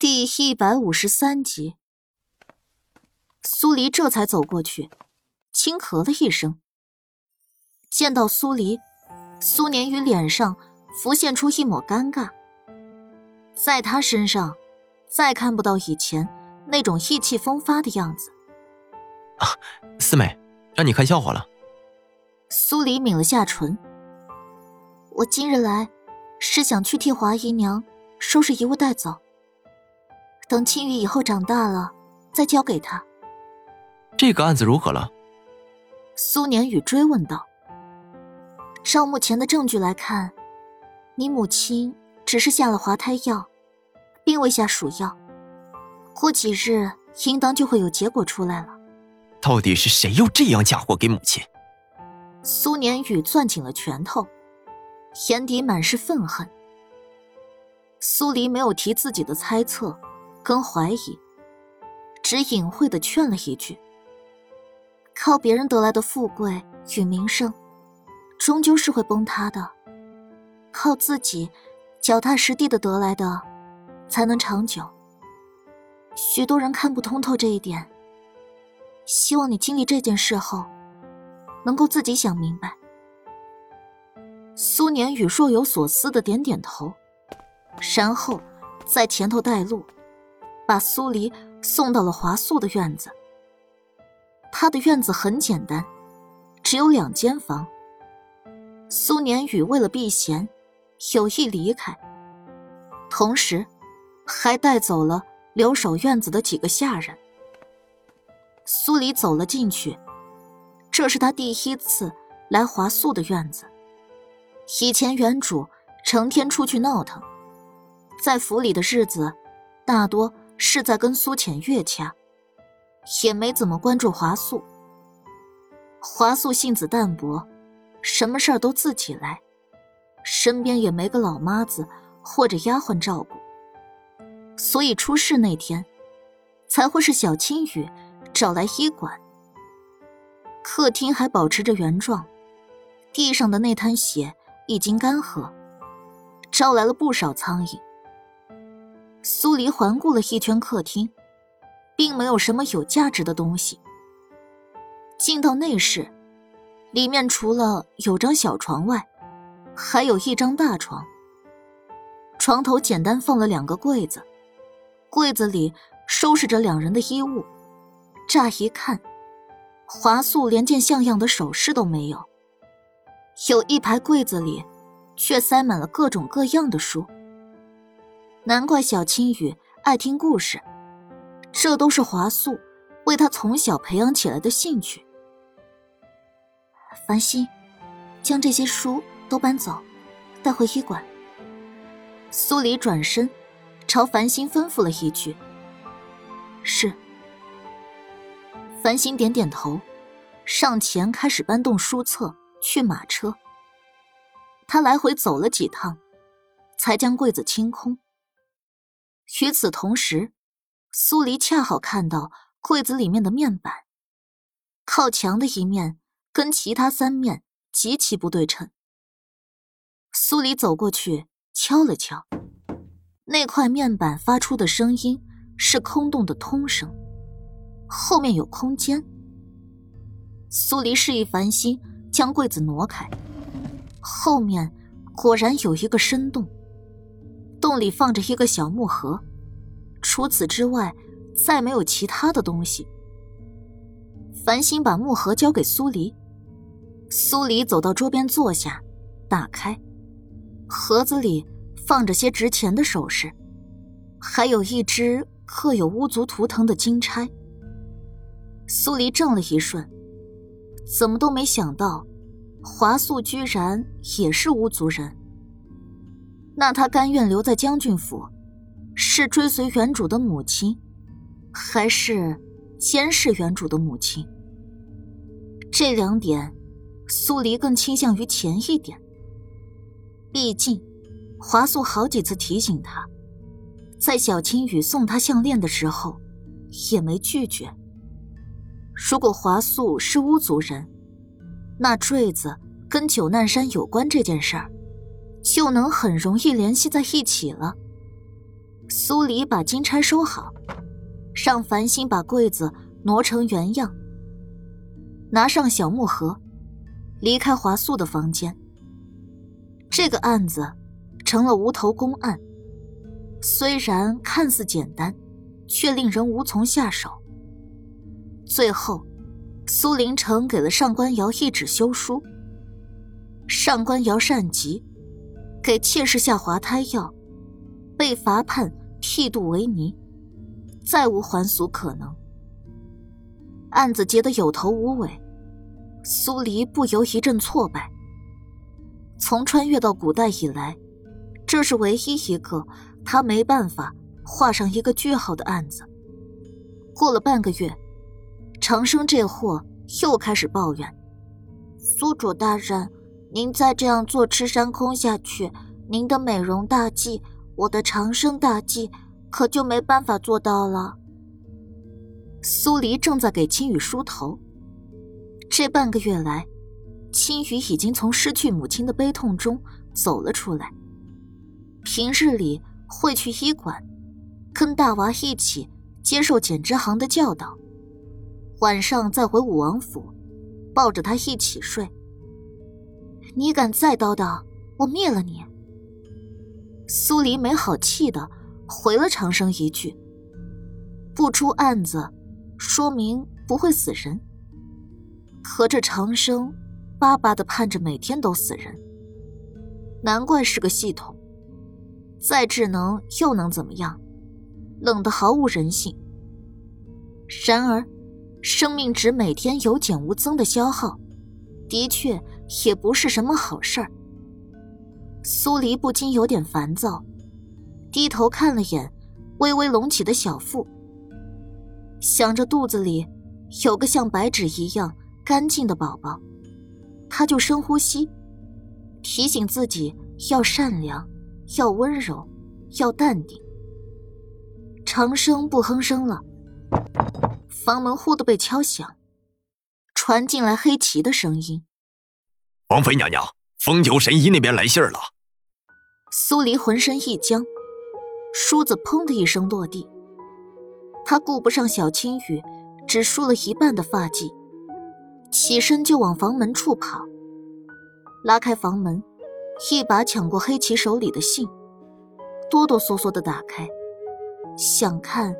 第一百五十三集，苏黎这才走过去，轻咳了一声。见到苏黎，苏年宇脸上浮现出一抹尴尬。在他身上，再看不到以前那种意气风发的样子。啊，四妹，让你看笑话了。苏黎抿了下唇。我今日来，是想去替华姨娘收拾遗物带走。等青羽以后长大了，再交给他。这个案子如何了？苏年宇追问道。照目前的证据来看，你母亲只是下了滑胎药，并未下鼠药。过几日，应当就会有结果出来了。到底是谁又这样嫁祸给母亲？苏年宇攥紧了拳头，眼底满是愤恨。苏黎没有提自己的猜测。跟怀疑，只隐晦的劝了一句：“靠别人得来的富贵与名声，终究是会崩塌的；靠自己脚踏实地的得来的，才能长久。许多人看不通透这一点，希望你经历这件事后，能够自己想明白。”苏年宇若有所思的点点头，然后在前头带路。把苏黎送到了华素的院子。他的院子很简单，只有两间房。苏年宇为了避嫌，有意离开，同时还带走了留守院子的几个下人。苏黎走了进去，这是他第一次来华素的院子。以前原主成天出去闹腾，在府里的日子大多。是在跟苏浅月掐，也没怎么关注华素。华素性子淡薄，什么事儿都自己来，身边也没个老妈子或者丫鬟照顾，所以出事那天，才会是小青雨找来医馆。客厅还保持着原状，地上的那滩血已经干涸，招来了不少苍蝇。苏黎环顾了一圈客厅，并没有什么有价值的东西。进到内室，里面除了有张小床外，还有一张大床。床头简单放了两个柜子，柜子里收拾着两人的衣物。乍一看，华素连件像样的首饰都没有。有一排柜子里，却塞满了各种各样的书。难怪小青雨爱听故事，这都是华素为他从小培养起来的兴趣。繁星，将这些书都搬走，带回医馆。苏黎转身，朝繁星吩咐了一句：“是。”繁星点点头，上前开始搬动书册去马车。他来回走了几趟，才将柜子清空。与此同时，苏黎恰好看到柜子里面的面板，靠墙的一面跟其他三面极其不对称。苏黎走过去敲了敲，那块面板发出的声音是空洞的通声，后面有空间。苏黎示意繁星将柜子挪开，后面果然有一个深洞。洞里放着一个小木盒，除此之外，再没有其他的东西。繁星把木盒交给苏黎，苏黎走到桌边坐下，打开，盒子里放着些值钱的首饰，还有一只刻有巫族图腾的金钗。苏黎怔了一瞬，怎么都没想到，华素居然也是巫族人。那他甘愿留在将军府，是追随原主的母亲，还是监视原主的母亲？这两点，苏黎更倾向于前一点。毕竟，华素好几次提醒他，在小青雨送他项链的时候，也没拒绝。如果华素是巫族人，那坠子跟九难山有关这件事儿。就能很容易联系在一起了。苏黎把金钗收好，让繁星把柜子挪成原样，拿上小木盒，离开华素的房间。这个案子成了无头公案，虽然看似简单，却令人无从下手。最后，苏林城给了上官瑶一纸休书。上官瑶善极，给妾室下滑胎药，被罚判剃度为尼，再无还俗可能。案子结得有头无尾，苏黎不由一阵挫败。从穿越到古代以来，这是唯一一个他没办法画上一个句号的案子。过了半个月。长生这货又开始抱怨：“苏主大人，您再这样坐吃山空下去，您的美容大计，我的长生大计，可就没办法做到了。”苏黎正在给青雨梳头。这半个月来，青雨已经从失去母亲的悲痛中走了出来。平日里会去医馆，跟大娃一起接受简之行的教导。晚上再回武王府，抱着他一起睡。你敢再叨叨，我灭了你！苏黎没好气的回了长生一句：“不出案子，说明不会死人。可这长生巴巴的盼着每天都死人，难怪是个系统。再智能又能怎么样？冷得毫无人性。然而。”生命值每天有减无增的消耗，的确也不是什么好事儿。苏黎不禁有点烦躁，低头看了眼微微隆起的小腹，想着肚子里有个像白纸一样干净的宝宝，他就深呼吸，提醒自己要善良，要温柔，要淡定。长生不哼声了。房门忽的被敲响，传进来黑旗的声音：“王妃娘娘，风九神医那边来信了。”苏黎浑身一僵，梳子砰的一声落地。他顾不上小青雨只梳了一半的发髻，起身就往房门处跑。拉开房门，一把抢过黑旗手里的信，哆哆嗦嗦的打开，想看，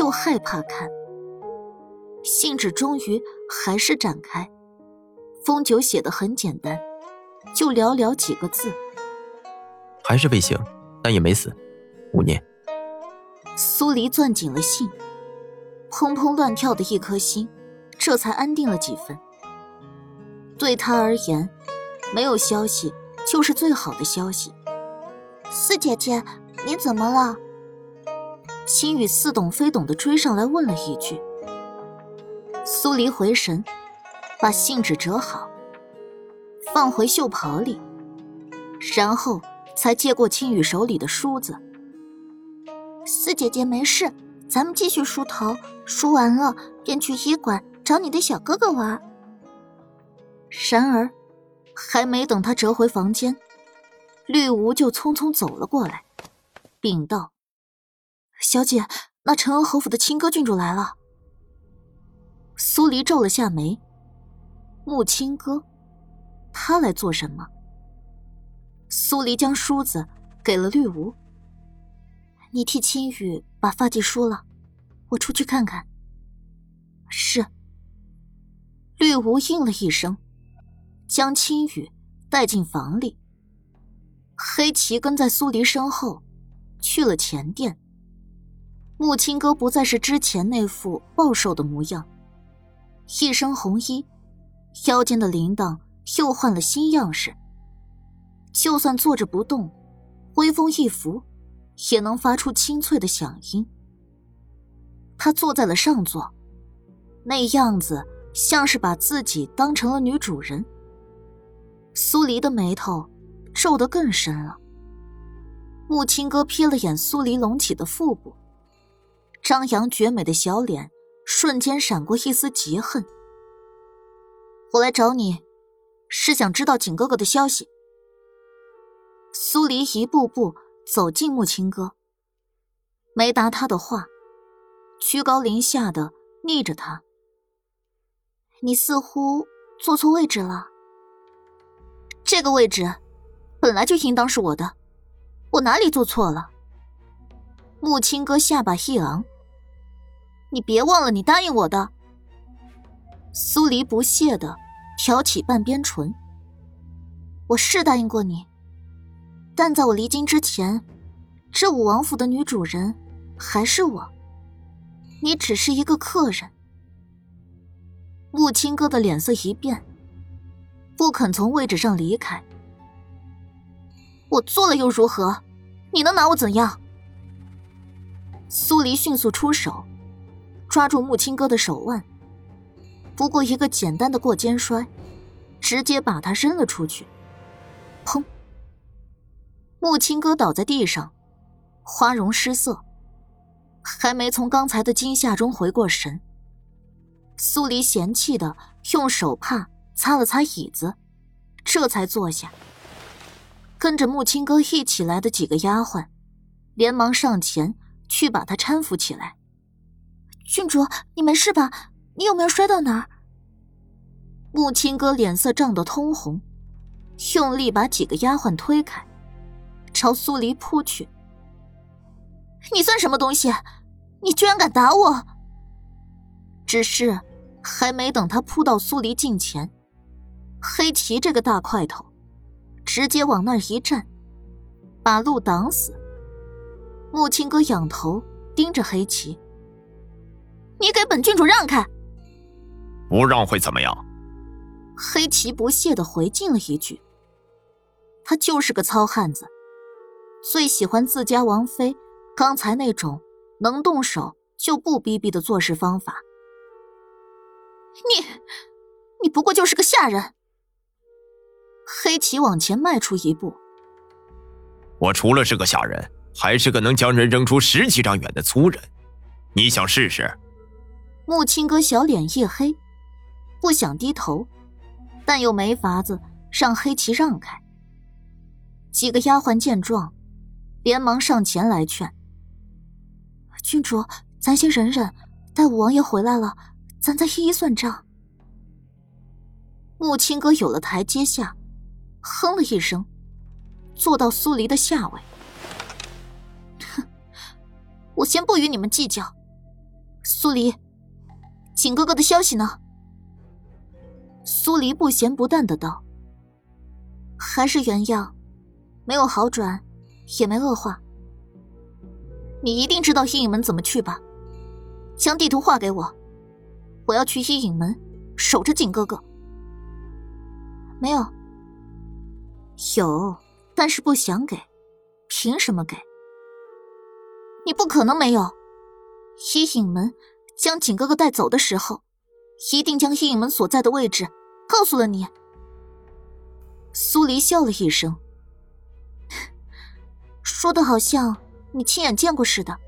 又害怕看。信纸终于还是展开，风九写的很简单，就寥寥几个字，还是未醒，但也没死，五年。苏黎攥紧了信，砰砰乱跳的一颗心，这才安定了几分。对他而言，没有消息就是最好的消息。四姐姐，你怎么了？青雨似懂非懂的追上来问了一句。苏黎回神，把信纸折好，放回袖袍里，然后才接过青雨手里的梳子。四姐姐没事，咱们继续梳头，梳完了便去医馆找你的小哥哥玩。然而，还没等他折回房间，绿芜就匆匆走了过来，禀道：“小姐，那陈恩侯府的亲哥郡主来了。”苏黎皱了下眉。木青哥，他来做什么？苏黎将梳子给了绿芜。你替青羽把发髻梳了，我出去看看。是。绿芜应了一声，将青羽带进房里。黑旗跟在苏黎身后，去了前殿。木青哥不再是之前那副暴瘦的模样。一身红衣，腰间的铃铛又换了新样式。就算坐着不动，微风一拂，也能发出清脆的响音。他坐在了上座，那样子像是把自己当成了女主人。苏黎的眉头皱得更深了。木青哥瞥了眼苏黎隆起的腹部，张扬绝美的小脸。瞬间闪过一丝嫉恨。我来找你，是想知道景哥哥的消息。苏黎一步步走近木青哥，没答他的话，居高临下的逆着他。你似乎坐错位置了。这个位置本来就应当是我的，我哪里做错了？木青哥下巴一昂，你别忘了你答应我的。苏黎不屑的挑起半边唇，我是答应过你，但在我离京之前，这武王府的女主人还是我，你只是一个客人。木青哥的脸色一变，不肯从位置上离开。我做了又如何？你能拿我怎样？苏黎迅速出手，抓住木青哥的手腕。不过一个简单的过肩摔，直接把他扔了出去。砰！木青哥倒在地上，花容失色，还没从刚才的惊吓中回过神。苏黎嫌弃的用手帕擦了擦椅子，这才坐下。跟着木青哥一起来的几个丫鬟，连忙上前。去把他搀扶起来。郡主，你没事吧？你有没有摔到哪儿？木青哥脸色涨得通红，用力把几个丫鬟推开，朝苏黎扑去。你算什么东西？你居然敢打我！只是还没等他扑到苏黎近前，黑旗这个大块头，直接往那儿一站，把路挡死。木青哥仰头盯着黑旗：“你给本郡主让开！”不让会怎么样？黑棋不屑的回敬了一句：“他就是个糙汉子，最喜欢自家王妃刚才那种能动手就不逼逼的做事方法。你，你不过就是个下人。”黑棋往前迈出一步：“我除了是个下人。”还是个能将人扔出十几丈远的粗人，你想试试？木青哥小脸一黑，不想低头，但又没法子让黑旗让开。几个丫鬟见状，连忙上前来劝：“郡主，咱先忍忍，待五王爷回来了，咱再一一算账。”木青哥有了台阶下，哼了一声，坐到苏黎的下位。哼我先不与你们计较。苏黎，景哥哥的消息呢？苏黎不咸不淡的道：“还是原样，没有好转，也没恶化。你一定知道阴影门怎么去吧？将地图画给我，我要去阴影门守着景哥哥。没有，有，但是不想给，凭什么给？”你不可能没有。阴影门将景哥哥带走的时候，一定将阴影门所在的位置告诉了你。苏黎笑了一声，说的好像你亲眼见过似的。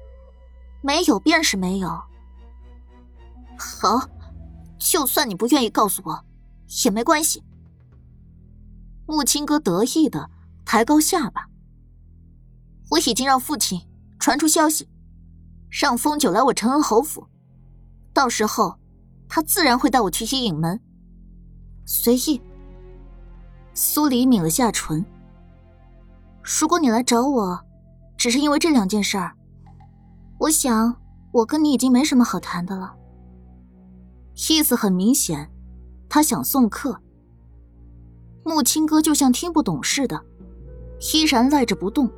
没有便是没有。好，就算你不愿意告诉我，也没关系。木青哥得意的抬高下巴，我已经让父亲。传出消息，让风九来我陈恩侯府，到时候他自然会带我去西影门。随意。苏黎抿了下唇。如果你来找我，只是因为这两件事儿，我想我跟你已经没什么好谈的了。意思很明显，他想送客。木青哥就像听不懂似的，依然赖着不动。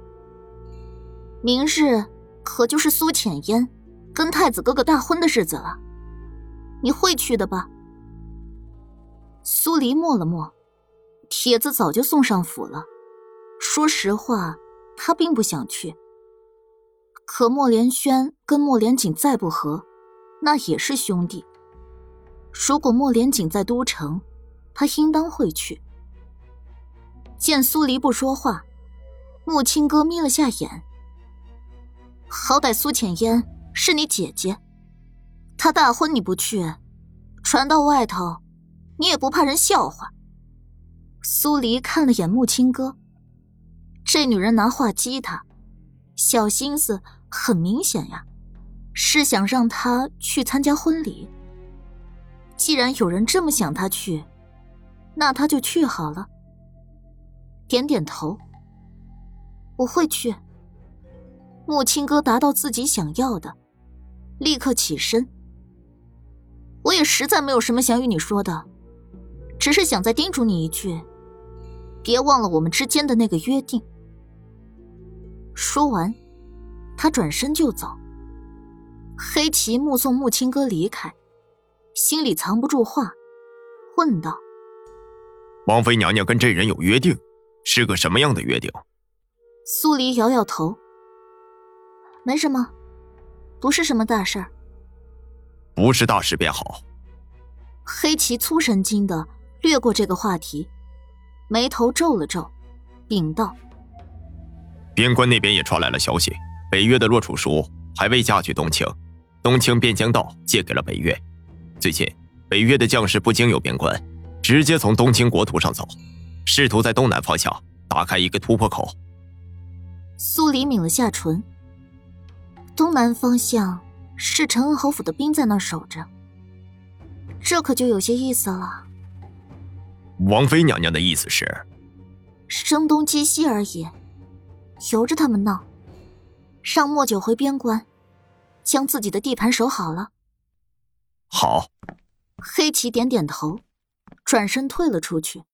明日可就是苏浅烟跟太子哥哥大婚的日子了，你会去的吧？苏黎默了默，帖子早就送上府了。说实话，他并不想去。可莫连轩跟莫连锦再不和，那也是兄弟。如果莫连锦在都城，他应当会去。见苏黎不说话，木青哥眯了下眼。好歹苏浅烟是你姐姐，她大婚你不去，传到外头，你也不怕人笑话。苏黎看了眼木青哥，这女人拿话激他，小心思很明显呀，是想让他去参加婚礼。既然有人这么想他去，那他就去好了。点点头，我会去。木青哥达到自己想要的，立刻起身。我也实在没有什么想与你说的，只是想再叮嘱你一句，别忘了我们之间的那个约定。说完，他转身就走。黑棋目送木青哥离开，心里藏不住话，问道：“王妃娘娘跟这人有约定，是个什么样的约定？”苏黎摇摇头：“没什么，不是什么大事儿。”不是大事便好。黑棋粗神经的掠过这个话题，眉头皱了皱，禀道：“边关那边也传来了消息，北越的洛楚书还未嫁去东清，东清便将道借给了北越。最近，北越的将士不经由边关，直接从东清国土上走，试图在东南方向打开一个突破口。”苏黎抿了下唇，东南方向。是陈恩侯府的兵在那儿守着，这可就有些意思了。王妃娘娘的意思是，声东击西而已，由着他们闹，让莫九回边关，将自己的地盘守好了。好。黑棋点点头，转身退了出去。